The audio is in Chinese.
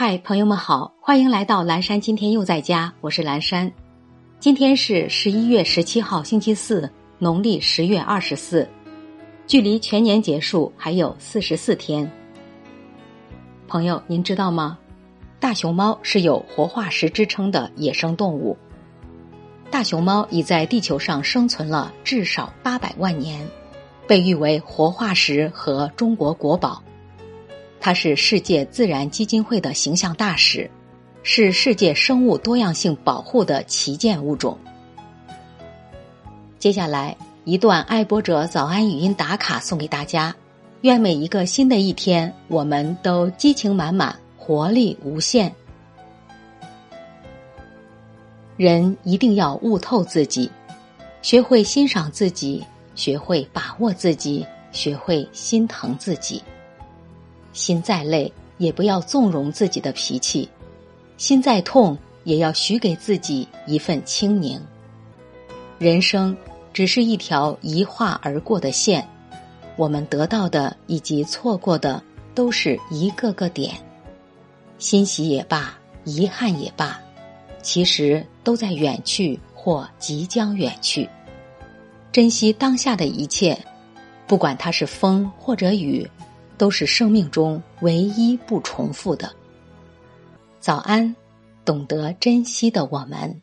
嗨，朋友们好，欢迎来到蓝山。今天又在家，我是蓝山。今天是十一月十七号，星期四，农历十月二十四，距离全年结束还有四十四天。朋友，您知道吗？大熊猫是有活化石之称的野生动物。大熊猫已在地球上生存了至少八百万年，被誉为活化石和中国国宝。它是世界自然基金会的形象大使，是世界生物多样性保护的旗舰物种。接下来一段爱播者早安语音打卡送给大家，愿每一个新的一天，我们都激情满满，活力无限。人一定要悟透自己，学会欣赏自己，学会把握自己，学会心疼自己。心再累，也不要纵容自己的脾气；心再痛，也要许给自己一份清宁。人生只是一条一划而过的线，我们得到的以及错过的，都是一个个点。欣喜也罢，遗憾也罢，其实都在远去或即将远去。珍惜当下的一切，不管它是风或者雨。都是生命中唯一不重复的。早安，懂得珍惜的我们。